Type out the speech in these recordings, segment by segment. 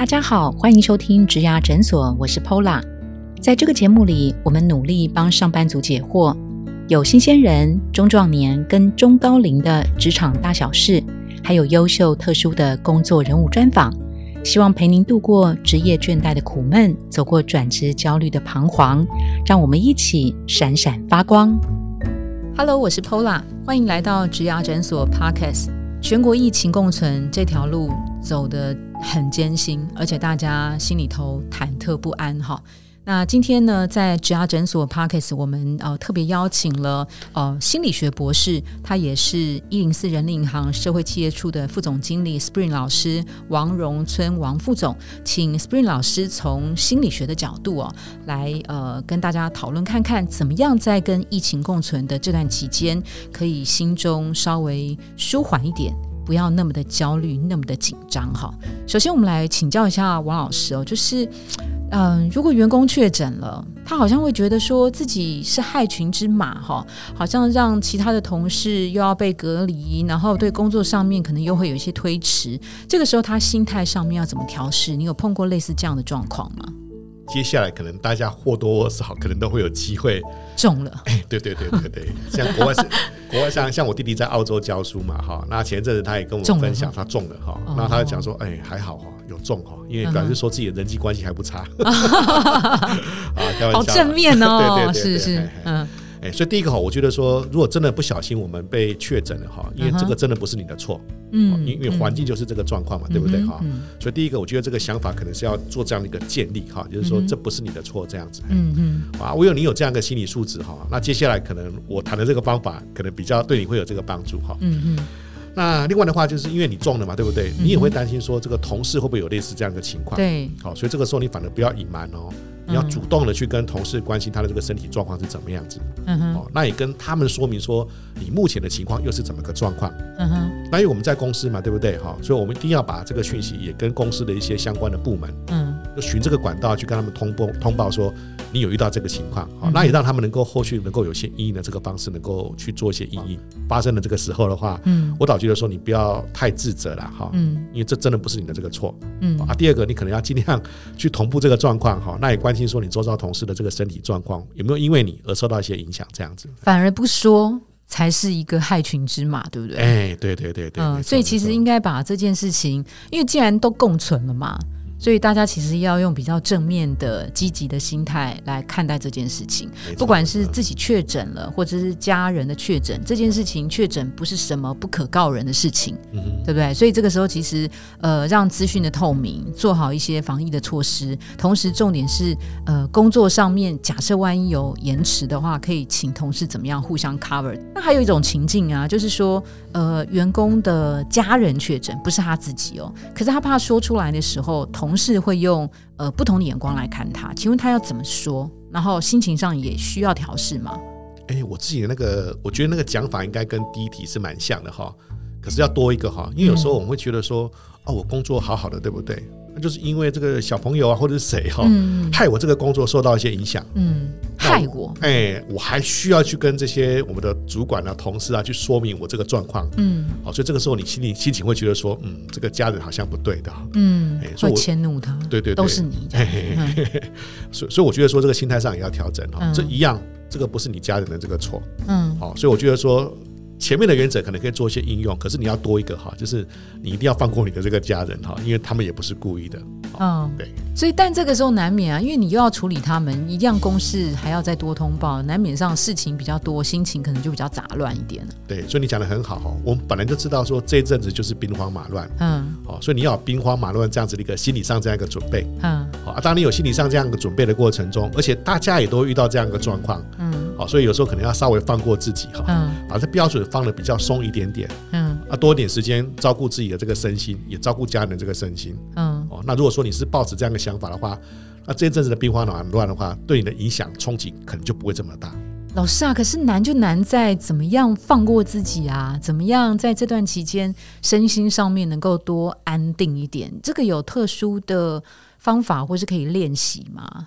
大家好，欢迎收听植牙诊所，我是 Pola。在这个节目里，我们努力帮上班族解惑，有新鲜人、中壮年跟中高龄的职场大小事，还有优秀特殊的工作人物专访，希望陪您度过职业倦怠的苦闷，走过转职焦虑的彷徨，让我们一起闪闪发光。Hello，我是 Pola，欢迎来到植牙诊所 Podcast。全国疫情共存这条路走得很艰辛，而且大家心里头忐忑不安哈。那今天呢，在植牙诊所 Parkes，我们呃特别邀请了呃心理学博士，他也是一零四人力银行社会企业处的副总经理 Spring 老师王荣村王副总，请 Spring 老师从心理学的角度哦，来呃跟大家讨论看看，怎么样在跟疫情共存的这段期间，可以心中稍微舒缓一点。不要那么的焦虑，那么的紧张哈。首先，我们来请教一下王老师哦，就是，嗯，如果员工确诊了，他好像会觉得说自己是害群之马哈，好像让其他的同事又要被隔离，然后对工作上面可能又会有一些推迟。这个时候，他心态上面要怎么调试？你有碰过类似这样的状况吗？接下来可能大家或多或少可能都会有机会中了。哎，对对对对对，像国外是国外像像我弟弟在澳洲教书嘛哈，那前阵子他也跟我分享他中了哈，那他就讲说哎还好哈有中哈，因为表示说自己的人际关系还不差。啊，好正面哦，是是嗯。哎，所以第一个哈，我觉得说，如果真的不小心我们被确诊了哈，因为这个真的不是你的错，嗯，因为环境就是这个状况嘛，对不对哈？所以第一个，我觉得这个想法可能是要做这样的一个建立哈，就是说这不是你的错这样子，嗯嗯，啊，唯有你有这样一个心理素质哈，那接下来可能我谈的这个方法可能比较对你会有这个帮助哈，嗯嗯。那另外的话，就是因为你中了嘛，对不对？你也会担心说这个同事会不会有类似这样的情况？对，好，所以这个时候你反而不要隐瞒哦。你要主动的去跟同事关心他的这个身体状况是怎么样子，嗯哼，哦，那也跟他们说明说你目前的情况又是怎么个状况，嗯哼，那因为我们在公司嘛，对不对？哈，所以我们一定要把这个讯息也跟公司的一些相关的部门，嗯，就循这个管道去跟他们通报通报说你有遇到这个情况，好，那也让他们能够后续能够有些应应的这个方式能够去做一些应应。发生的这个时候的话，嗯，我倒觉得说你不要太自责了，哈，嗯，因为这真的不是你的这个错，嗯啊，第二个你可能要尽量去同步这个状况，哈，那也关心说你周遭同事。的这个身体状况有没有因为你而受到一些影响？这样子反而不说，才是一个害群之马，对不对？哎，对对对对，嗯，所以其实应该把这件事情，因为既然都共存了嘛。所以大家其实要用比较正面的、积极的心态来看待这件事情。不管是自己确诊了，或者是家人的确诊，这件事情确诊不是什么不可告人的事情，对不对？所以这个时候其实呃，让资讯的透明，做好一些防疫的措施，同时重点是呃，工作上面假设万一有延迟的话，可以请同事怎么样互相 cover。那还有一种情境啊，就是说呃，员工的家人确诊，不是他自己哦，可是他怕说出来的时候同。同事会用呃不同的眼光来看他，请问他要怎么说？然后心情上也需要调试吗？哎，我自己的那个，我觉得那个讲法应该跟第一题是蛮像的哈，可是要多一个哈，因为有时候我们会觉得说，哦，我工作好好的，对不对？那就是因为这个小朋友啊，或者是谁哈，害我这个工作受到一些影响。嗯，害我。哎，我还需要去跟这些我们的主管啊、同事啊去说明我这个状况。嗯，好，所以这个时候你心里心情会觉得说，嗯，这个家人好像不对的。嗯，会迁怒他。对对，都是你。所以所以我觉得说这个心态上也要调整哈。这一样，这个不是你家人的这个错。嗯，好，所以我觉得说。前面的原则可能可以做一些应用，可是你要多一个哈，就是你一定要放过你的这个家人哈，因为他们也不是故意的。嗯，对。所以，但这个时候难免啊，因为你又要处理他们，一样公事还要再多通报，难免上事情比较多，心情可能就比较杂乱一点了。对，所以你讲的很好哈，我们本来就知道说这一阵子就是兵荒马乱，嗯，好，所以你要兵荒马乱这样子的一个心理上这样一个准备，嗯，好，当你有心理上这样一个准备的过程中，而且大家也都遇到这样一个状况，嗯，好，所以有时候可能要稍微放过自己哈，嗯，把这标准放的比较松一点点，嗯，啊，多一点时间照顾自己的这个身心，也照顾家人的这个身心，嗯，哦，那如果说你是抱持这样的想。想法的话，那这一阵子的兵荒马乱的话，对你的影响冲击可能就不会这么大。老师啊，可是难就难在怎么样放过自己啊？怎么样在这段期间身心上面能够多安定一点？这个有特殊的方法，或是可以练习吗？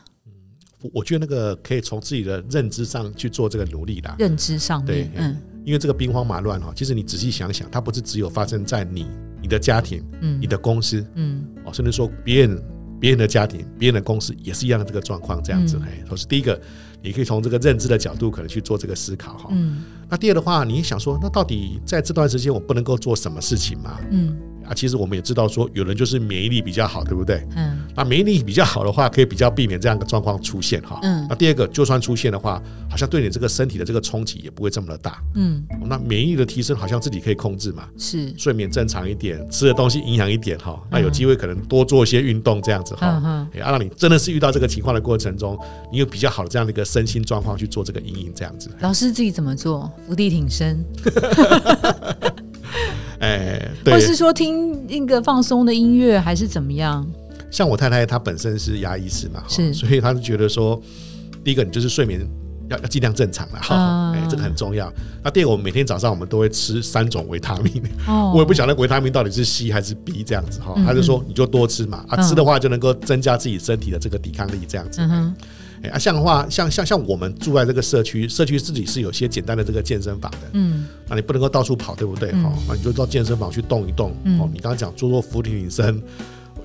嗯，我觉得那个可以从自己的认知上去做这个努力的。认知上面，嗯，因为这个兵荒马乱哈，其实你仔细想想，它不是只有发生在你、你的家庭、嗯、你的公司，嗯。哦，甚至说别人别人的家庭、别人的公司也是一样的这个状况，这样子。哎，都是第一个，你可以从这个认知的角度可能去做这个思考哈。嗯。那第二的话，你想说，那到底在这段时间我不能够做什么事情吗？嗯。啊，其实我们也知道说，有人就是免疫力比较好，对不对？嗯。那免疫力比较好的话，可以比较避免这样的状况出现哈。嗯。那第二个，就算出现的话，好像对你这个身体的这个冲击也不会这么的大。嗯。那免疫力的提升，好像自己可以控制嘛。是。睡眠正常一点，吃的东西营养一点哈。那有机会可能多做一些运动这样子哈。嗯嗯。让你真的是遇到这个情况的过程中，你有比较好的这样的一个身心状况去做这个阴影这样子。老师自己怎么做？伏地挺身。哎，或是说听一个放松的音乐，还是怎么样？像我太太，她本身是牙医师嘛，是，所以她就觉得说，第一个你就是睡眠要要尽量正常了哈，哎，这个很重要。那第二个，我们每天早上我们都会吃三种维他命，我也不晓得维他命到底是 C 还是 B 这样子哈，她就说你就多吃嘛，啊，吃的话就能够增加自己身体的这个抵抗力这样子。啊，像的话，像像像我们住在这个社区，社区自己是有些简单的这个健身房的，嗯，啊你不能够到处跑，对不对？哈，那你就到健身房去动一动，哦，你刚刚讲做做俯卧撑。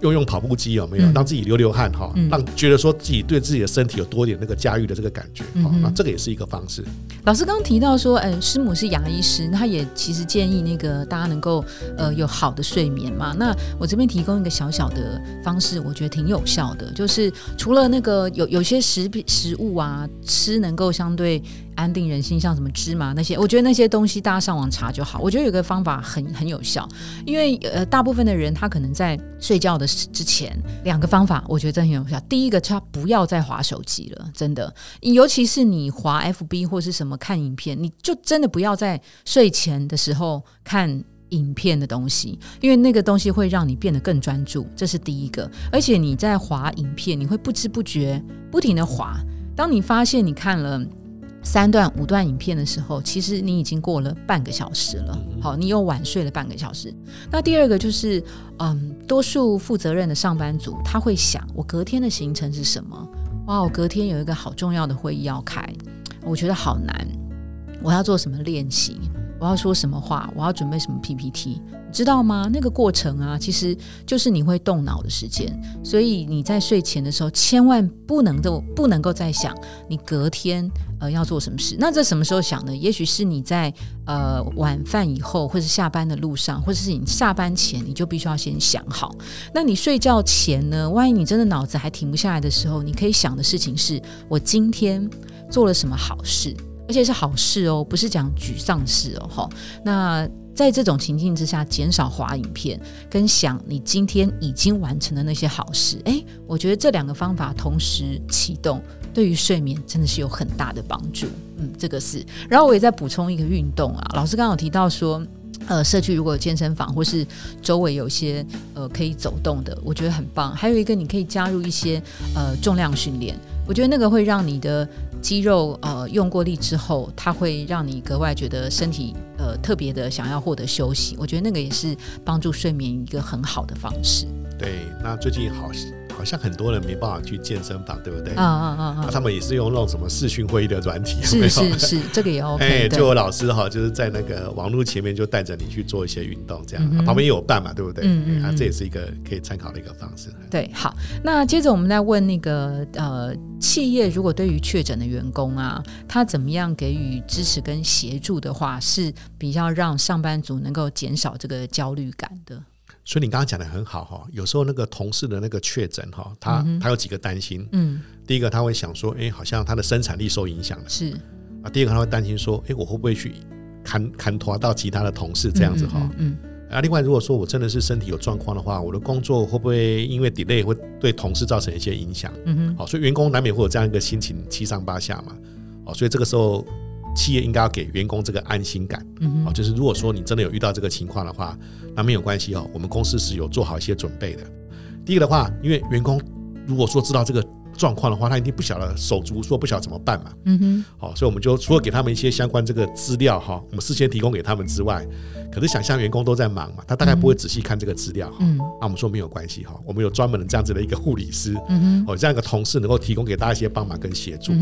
用用跑步机有没有让自己流流汗哈，让觉得说自己对自己的身体有多点那个驾驭的这个感觉哈，那这个也是一个方式。老师刚刚提到说，哎，师母是牙医师，他也其实建议那个大家能够呃有好的睡眠嘛。那我这边提供一个小小的方式，我觉得挺有效的，就是除了那个有有些食品食物啊吃能够相对。安定人心，像什么芝麻那些，我觉得那些东西大家上网查就好。我觉得有个方法很很有效，因为呃，大部分的人他可能在睡觉的之前，两个方法我觉得真很有效。第一个，他不要再划手机了，真的，尤其是你划 FB 或是什么看影片，你就真的不要在睡前的时候看影片的东西，因为那个东西会让你变得更专注，这是第一个。而且你在划影片，你会不知不觉不停的划，当你发现你看了。三段五段影片的时候，其实你已经过了半个小时了。好，你又晚睡了半个小时。那第二个就是，嗯，多数负责任的上班族他会想，我隔天的行程是什么？哇，我隔天有一个好重要的会议要开，我觉得好难。我要做什么练习？我要说什么话？我要准备什么 PPT？知道吗？那个过程啊，其实就是你会动脑的时间。所以你在睡前的时候，千万不能够不能够再想你隔天呃要做什么事。那这什么时候想呢？也许是你在呃晚饭以后，或者是下班的路上，或者是你下班前，你就必须要先想好。那你睡觉前呢？万一你真的脑子还停不下来的时候，你可以想的事情是：我今天做了什么好事。而且是好事哦，不是讲沮丧事哦，哈。那在这种情境之下，减少滑影片，跟想你今天已经完成的那些好事，哎，我觉得这两个方法同时启动，对于睡眠真的是有很大的帮助。嗯，这个是。然后我也在补充一个运动啊，老师刚刚有提到说，呃，社区如果有健身房或是周围有些呃可以走动的，我觉得很棒。还有一个，你可以加入一些呃重量训练。我觉得那个会让你的肌肉呃用过力之后，它会让你格外觉得身体特别的想要获得休息。我觉得那个也是帮助睡眠一个很好的方式。对，那最近好。好像很多人没办法去健身房，对不对？啊啊啊啊！他们也是用那种什么视讯会议的软体，是是是，这个也 OK。哎，就我老师哈，就是在那个网络前面就带着你去做一些运动，这样旁边也有伴嘛，对不对？嗯嗯，啊，这也是一个可以参考的一个方式。对，好，那接着我们再问那个呃，企业如果对于确诊的员工啊，他怎么样给予支持跟协助的话，是比较让上班族能够减少这个焦虑感的。所以你刚刚讲的很好哈，有时候那个同事的那个确诊哈，他他有几个担心。嗯，第一个他会想说，哎，好像他的生产力受影响了。是啊，第二个他会担心说，哎，我会不会去砍砍拖到其他的同事这样子哈？嗯，啊，另外如果说我真的是身体有状况的话，我的工作会不会因为 delay 会对同事造成一些影响？嗯哼，好，所以员工难免会有这样一个心情七上八下嘛。哦，所以这个时候。企业应该要给员工这个安心感，嗯哦，就是如果说你真的有遇到这个情况的话，那没有关系哦，我们公司是有做好一些准备的。第一个的话，因为员工如果说知道这个状况的话，他一定不晓得手足说不晓得怎么办嘛，嗯哼，好，所以我们就除了给他们一些相关这个资料哈，我们事先提供给他们之外，可是想象员工都在忙嘛，他大概不会仔细看这个资料哈，那我们说没有关系哈，我们有专门的这样子的一个护理师，嗯哼，哦，这样一个同事能够提供给大家一些帮忙跟协助，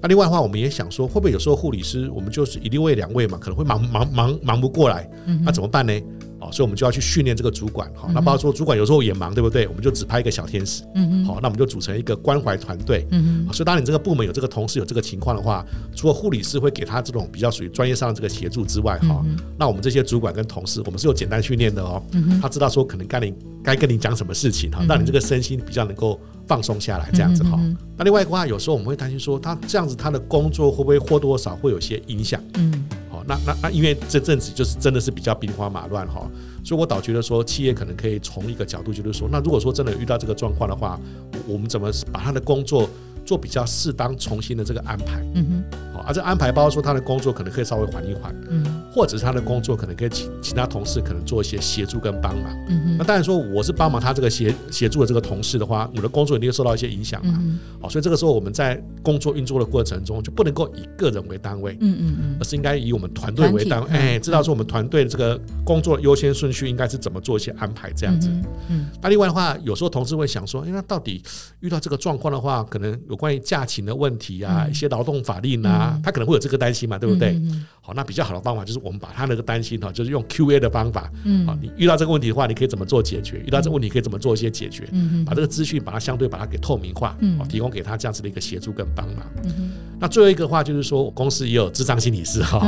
那另外的话，我们也想说，会不会有时候护理师我们就是一位两位嘛，可能会忙忙忙忙不过来，那怎么办呢？哦，所以我们就要去训练这个主管，好，那包括说主管有时候也忙，对不对？我们就只派一个小天使，嗯好，那我们就组成一个关怀团队，嗯所以当你这个部门有这个同事有这个情况的话，除了护理师会给他这种比较属于专业上的这个协助之外，哈，那我们这些主管跟同事，我们是有简单训练的哦，嗯他知道说可能该你该跟你讲什么事情，哈，让你这个身心比较能够放松下来，这样子哈。那另外的话，有时候我们会担心说，他这样子他的工作会不会或多或少会有些影响？嗯。好那那那，因为这阵子就是真的是比较兵荒马乱哈，所以我倒觉得说，企业可能可以从一个角度，就是说，那如果说真的遇到这个状况的话，我们怎么把他的工作？做比较适当、重新的这个安排，嗯哼，好，而这安排包括说他的工作可能可以稍微缓一缓，嗯，或者是他的工作可能可以请其他同事可能做一些协助跟帮忙，嗯，那当然说我是帮忙他这个协协助的这个同事的话，我的工作一定会受到一些影响嘛，好，所以这个时候我们在工作运作的过程中就不能够以个人为单位，嗯嗯嗯，而是应该以我们团队为单位，哎，知道说我们团队的这个工作优先顺序应该是怎么做一些安排这样子，嗯，那另外的话，有时候同事会想说，哎，那到底遇到这个状况的话，可能有。关于假勤的问题啊，一些劳动法令啊，他可能会有这个担心嘛，对不对？好，那比较好的方法就是我们把他那个担心哈，就是用 Q&A 的方法，嗯，好，你遇到这个问题的话，你可以怎么做解决？遇到这个问题可以怎么做一些解决？嗯把这个资讯把它相对把它给透明化，嗯，提供给他这样子的一个协助跟帮忙。嗯那最后一个话就是说，公司也有智障心理师哈，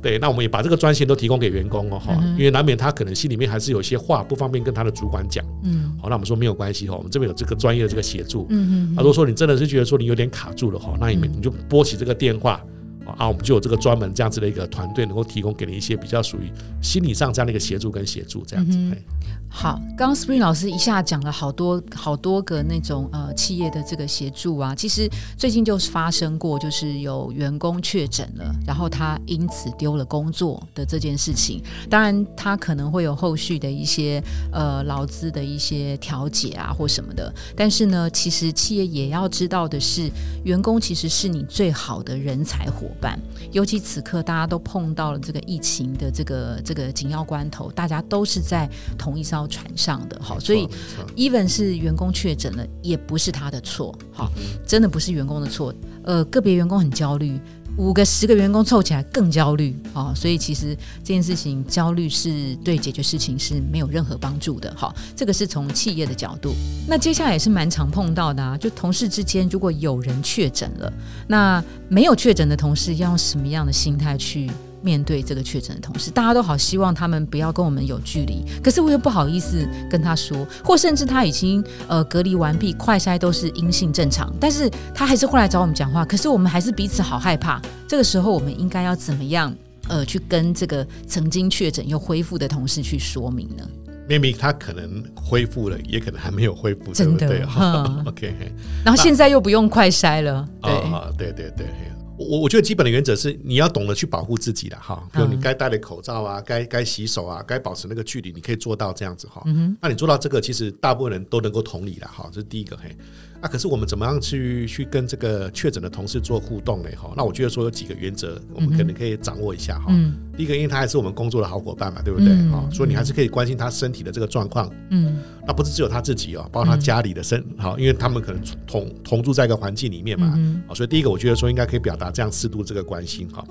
对，那我们也把这个专线都提供给员工哦哈，因为难免他可能心里面还是有些话不方便跟他的主管讲，嗯，好，那我们说没有关系哈，我们这边有这个专业的这个协助，嗯嗯，啊，如果说你真的是觉得说你有点卡住了哈，那你们你就拨起这个电话。啊，我们就有这个专门这样子的一个团队，能够提供给你一些比较属于心理上这样的一个协助跟协助，这样子。好，刚刚 Spring 老师一下讲了好多好多个那种呃企业的这个协助啊，其实最近就是发生过，就是有员工确诊了，然后他因此丢了工作的这件事情。当然，他可能会有后续的一些呃劳资的一些调解啊或什么的。但是呢，其实企业也要知道的是，员工其实是你最好的人才伙伴。尤其此刻大家都碰到了这个疫情的这个这个紧要关头，大家都是在同一艘船上的，好，所以 even 是员工确诊了，也不是他的错，好，真的不是员工的错，呃，个别员工很焦虑。五个十个员工凑起来更焦虑啊，所以其实这件事情焦虑是对解决事情是没有任何帮助的。好，这个是从企业的角度。那接下来也是蛮常碰到的啊，就同事之间如果有人确诊了，那没有确诊的同事要用什么样的心态去？面对这个确诊的同事，大家都好希望他们不要跟我们有距离，可是我又不好意思跟他说，或甚至他已经呃隔离完毕，快筛都是阴性正常，但是他还是会来找我们讲话，可是我们还是彼此好害怕。这个时候我们应该要怎么样呃去跟这个曾经确诊又恢复的同事去说明呢？明明他可能恢复了，也可能还没有恢复，真的。OK，然后现在又不用快筛了，对，对对对。我我觉得基本的原则是你要懂得去保护自己的哈，比如你该戴的口罩啊，该该洗手啊，该保持那个距离，你可以做到这样子哈。那你做到这个，其实大部分人都能够同理的哈，这是第一个嘿。那可是我们怎么样去去跟这个确诊的同事做互动呢？哈，那我觉得说有几个原则，我们可能可以掌握一下哈。第一个，因为他还是我们工作的好伙伴嘛，对不对？哈，所以你还是可以关心他身体的这个状况。嗯，那不是只有他自己哦，包括他家里的身，好，因为他们可能同同住在一个环境里面嘛。嗯，所以第一个，我觉得说应该可以表达这样适度这个关心哈。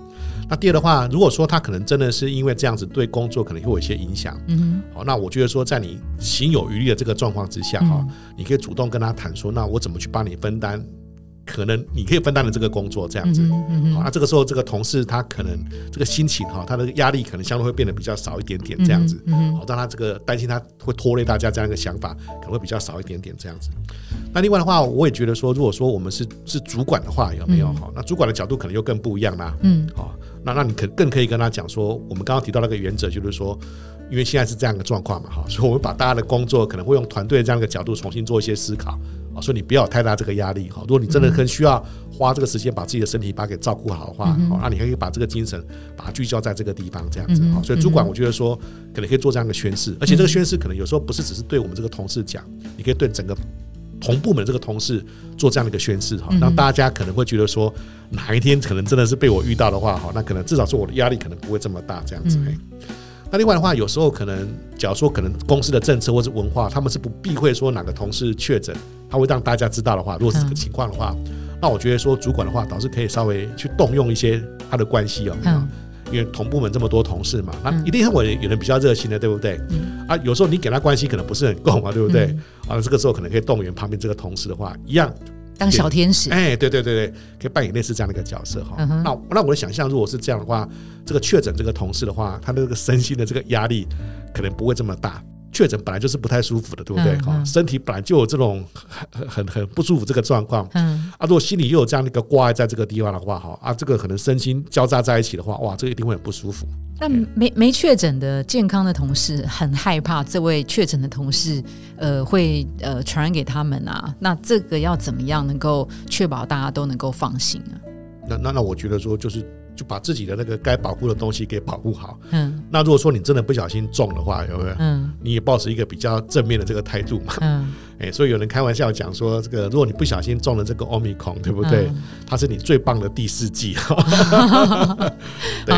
那第二的话，如果说他可能真的是因为这样子对工作可能会有一些影响，嗯，好，那我觉得说在你心有余力的这个状况之下哈，你可以主动跟他谈说，那我。怎么去帮你分担？可能你可以分担的这个工作这样子，好，那这个时候这个同事他可能这个心情哈，他的压力可能相对会变得比较少一点点这样子，好，让他这个担心他会拖累大家这样一个想法可能会比较少一点点这样子。那另外的话，我也觉得说，如果说我们是是主管的话，有没有？好？那主管的角度可能又更不一样啦，嗯，好，那那你可更可以跟他讲说，我们刚刚提到那个原则，就是说。因为现在是这样的状况嘛，哈，所以我们把大家的工作可能会用团队这样一个角度重新做一些思考，啊，所以你不要有太大这个压力，哈。如果你真的很需要花这个时间把自己的身体把它给照顾好的话，好，那你可以把这个精神把它聚焦在这个地方，这样子，好。所以主管我觉得说可能可以做这样的宣誓，而且这个宣誓可能有时候不是只是对我们这个同事讲，你可以对整个同部门这个同事做这样的一个宣誓，哈，让大家可能会觉得说哪一天可能真的是被我遇到的话，哈，那可能至少说我的压力可能不会这么大，这样子。那另外的话，有时候可能，假如说可能公司的政策或是文化，他们是不避讳说哪个同事确诊，他会让大家知道的话，如果是这个情况的话，那我觉得说主管的话，倒是可以稍微去动用一些他的关系哦。因为同部门这么多同事嘛，那一定会有人比较热心的，对不对？啊，有时候你给他关系可能不是很够嘛，对不对？啊，这个时候可能可以动员旁边这个同事的话，一样当小天使。哎，对对对对，可以扮演类似这样的一个角色哈。那那我的想象，如果是这样的话，这个确诊这个同事的话，他的这个身心的这个压力可能不会这么大。确诊本来就是不太舒服的，对不对？哈，身体本来就有这种很很很不舒服这个状况。嗯，啊，如果心里又有这样的一个挂碍在这个地方的话，哈，啊，这个可能身心交杂在一起的话，哇，这个一定会很不舒服。那没没确诊的健康的同事很害怕这位确诊的同事，呃，会呃传染给他们啊。那这个要怎么样能够确保大家都能够放心啊？那那那，我觉得说就是。就把自己的那个该保护的东西给保护好。嗯，那如果说你真的不小心中的话，有没有？嗯，你也保持一个比较正面的这个态度嘛。嗯。哎，所以有人开玩笑讲说，这个如果你不小心中了这个奥密克戎，对不对？它是你最棒的第四季。对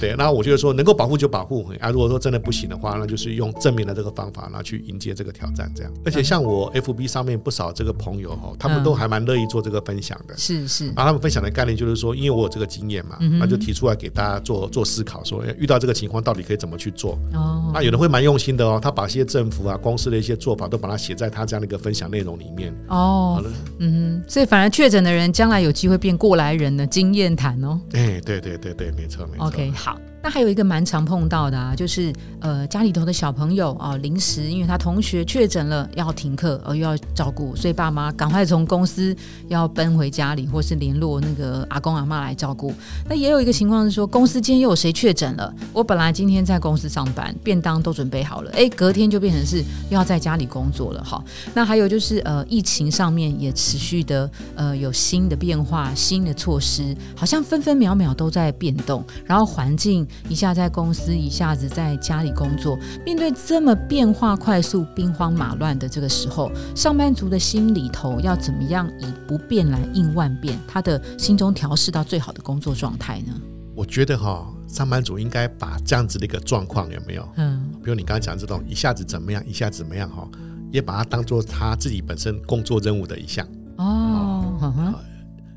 对，那我觉得说能够保护就保护啊。如果说真的不行的话，那就是用正面的这个方法，然后去迎接这个挑战。这样，而且像我 FB 上面不少这个朋友哈，他们都还蛮乐意做这个分享的。是是。然后他们分享的概念就是说，因为我有这个经验嘛，那就提出来给大家做做思考，说遇到这个情况到底可以怎么去做。哦。那有人会蛮用心的哦，他把一些政府啊、公司的一些做法都把它写在他这样的一个分享内容里。面哦，嗯，所以反而确诊的人将来有机会变过来人的经验谈哦。哎，对对对对，没错没错。OK，好。那还有一个蛮常碰到的啊，就是呃家里头的小朋友啊，临时因为他同学确诊了要停课，而又要照顾，所以爸妈赶快从公司要奔回家里，或是联络那个阿公阿妈来照顾。那也有一个情况是说，公司今天又有谁确诊了？我本来今天在公司上班，便当都准备好了，哎，隔天就变成是要在家里工作了。哈，那还有就是呃疫情上面也持续的呃有新的变化、新的措施，好像分分秒秒都在变动，然后环境。一下在公司，一下子在家里工作，面对这么变化快速、兵荒马乱的这个时候，上班族的心里头要怎么样以不变来应万变？他的心中调试到最好的工作状态呢？我觉得哈，上班族应该把这样子的一个状况有没有？嗯，比如你刚刚讲这种一下子怎么样，一下子怎么样哈，也把它当做他自己本身工作任务的一项哦。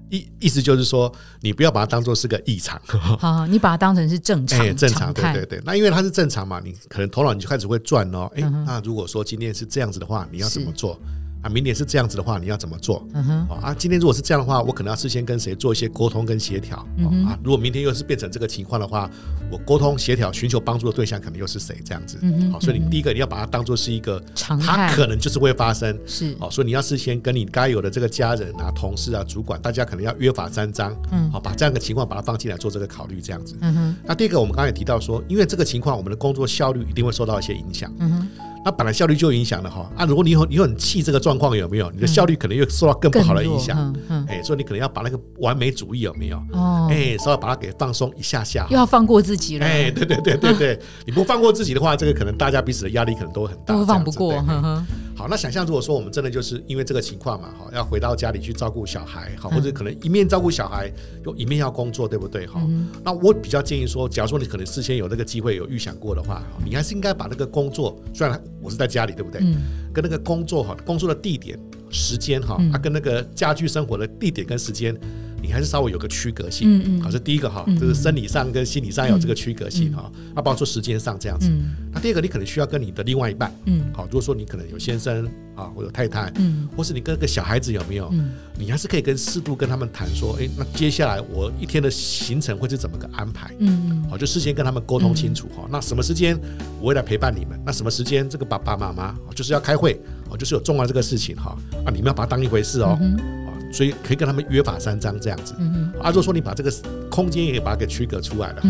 意意思就是说，你不要把它当做是个异常，好，你把它当成是正常，正常，对对对。那因为它是正常嘛，你可能头脑你就开始会转哦。哎，那如果说今天是这样子的话，你要怎么做？啊，明年是这样子的话，你要怎么做？嗯哼，啊，今天如果是这样的话，我可能要事先跟谁做一些沟通跟协调。嗯啊，如果明天又是变成这个情况的话，我沟通协调寻求帮助的对象可能又是谁？这样子，嗯好，所以你第一个你要把它当做是一个常态，它可能就是会发生。是，好，所以你要事先跟你该有的这个家人啊、同事啊、主管，大家可能要约法三章。嗯，好，把这样的情况把它放进来做这个考虑，这样子。嗯哼，那第一个我们刚才也提到说，因为这个情况，我们的工作效率一定会受到一些影响。嗯哼。那本来效率就影响了哈啊！如果你很你很气这个状况有没有？你的效率可能又受到更不好的影响。哎，所以你可能要把那个完美主义有没有？哦，哎，稍微把它给放松一下下。又要放过自己了。哎，对对对对对，你不放过自己的话，这个可能大家彼此的压力可能都很大。都放不过。好，那想象如果说我们真的就是因为这个情况嘛，哈，要回到家里去照顾小孩，好，或者可能一面照顾小孩，又一面要工作，对不对？哈，那我比较建议说，假如说你可能事先有那个机会有预想过的话，你还是应该把那个工作，虽然我是在家里，对不对？嗯。跟那个工作哈，工作的地点、时间哈，它跟那个家居生活的地点跟时间。你还是稍微有个区隔性，嗯嗯，好，这第一个哈，就是生理上跟心理上有这个区隔性哈，那包括说时间上这样子，那第二个你可能需要跟你的另外一半，嗯，好，如果说你可能有先生啊，或者太太，嗯，或是你跟个小孩子有没有，嗯，你还是可以跟适度跟他们谈说，哎，那接下来我一天的行程会是怎么个安排，嗯嗯，好，就事先跟他们沟通清楚哈，那什么时间我会来陪伴你们，那什么时间这个爸爸妈妈就是要开会，哦，就是有重要这个事情哈，啊，你们要把它当一回事哦。所以可以跟他们约法三章这样子，啊，如果说你把这个空间也把它给区隔出来了哈，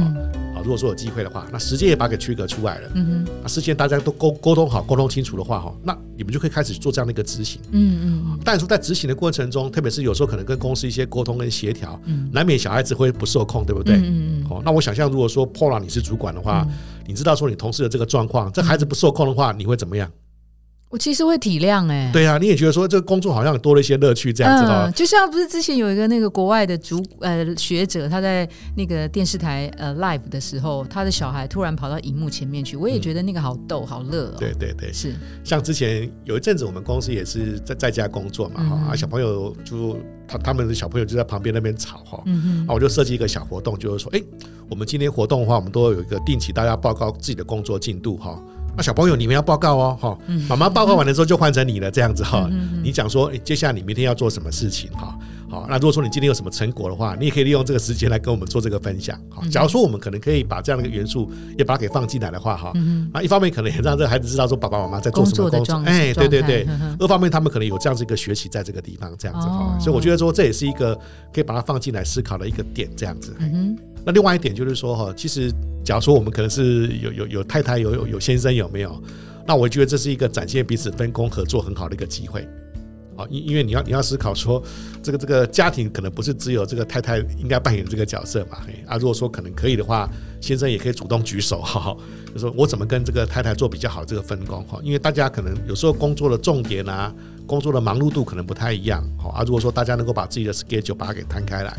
啊，如果说有机会的话，那时间也把它给区隔出来了，嗯啊，事先大家都沟沟通好、沟通清楚的话哈，那你们就可以开始做这样的一个执行，嗯嗯，但是说在执行的过程中，特别是有时候可能跟公司一些沟通跟协调，难免小孩子会不受控，对不对？嗯嗯，好，那我想象如果说 Paula 你是主管的话，你知道说你同事的这个状况，这孩子不受控的话，你会怎么样？我其实会体谅哎，对啊，你也觉得说这个工作好像多了一些乐趣这样子哈，就像不是之前有一个那个国外的主呃学者，他在那个电视台呃 live 的时候，他的小孩突然跑到荧幕前面去，我也觉得那个好逗好乐。对对对，是。像之前有一阵子我们公司也是在在家工作嘛哈，啊小朋友就他他们的小朋友就在旁边那边吵哈，啊我就设计一个小活动，就是说哎我们今天活动的话，我们都有一个定期大家报告自己的工作进度哈。那小朋友，你们要报告哦，哈，妈妈报告完了之后就换成你了，这样子哈。你讲说，接下来你明天要做什么事情哈？好，那如果说你今天有什么成果的话，你也可以利用这个时间来跟我们做这个分享。好，假如说我们可能可以把这样的一个元素也把它给放进来的话，哈，那一方面可能也让这个孩子知道说爸爸妈妈在做什么工作，哎，对对对。二方面他们可能有这样子一个学习在这个地方这样子哈，所以我觉得说这也是一个可以把它放进来思考的一个点，这样子。那另外一点就是说哈，其实假如说我们可能是有有有太太有有有先生有没有？那我觉得这是一个展现彼此分工合作很好的一个机会，好，因因为你要你要思考说，这个这个家庭可能不是只有这个太太应该扮演这个角色嘛，啊，如果说可能可以的话，先生也可以主动举手哈，就 说我怎么跟这个太太做比较好这个分工哈，因为大家可能有时候工作的重点啊，工作的忙碌度可能不太一样，好，啊，如果说大家能够把自己的 schedule 把它给摊开来。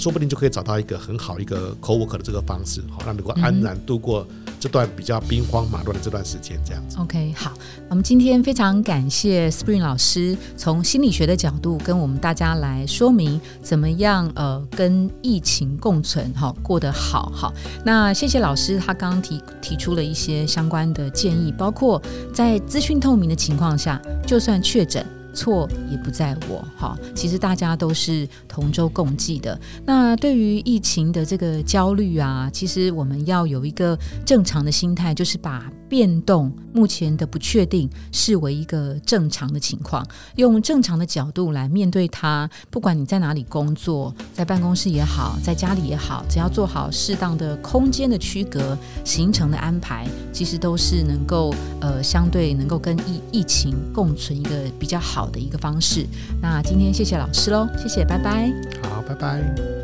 说不定就可以找到一个很好一个 co work 的这个方式，好让能够安然度过这段比较兵荒马乱的这段时间，这样子。OK，好，我们今天非常感谢 Spring 老师从心理学的角度跟我们大家来说明怎么样呃跟疫情共存，哈，过得好，好。那谢谢老师，他刚刚提提出了一些相关的建议，包括在资讯透明的情况下，就算确诊。错也不在我，哈，其实大家都是同舟共济的。那对于疫情的这个焦虑啊，其实我们要有一个正常的心态，就是把。变动目前的不确定视为一个正常的情况，用正常的角度来面对它。不管你在哪里工作，在办公室也好，在家里也好，只要做好适当的空间的区隔、行程的安排，其实都是能够呃相对能够跟疫疫情共存一个比较好的一个方式。那今天谢谢老师喽，谢谢，拜拜。好，拜拜。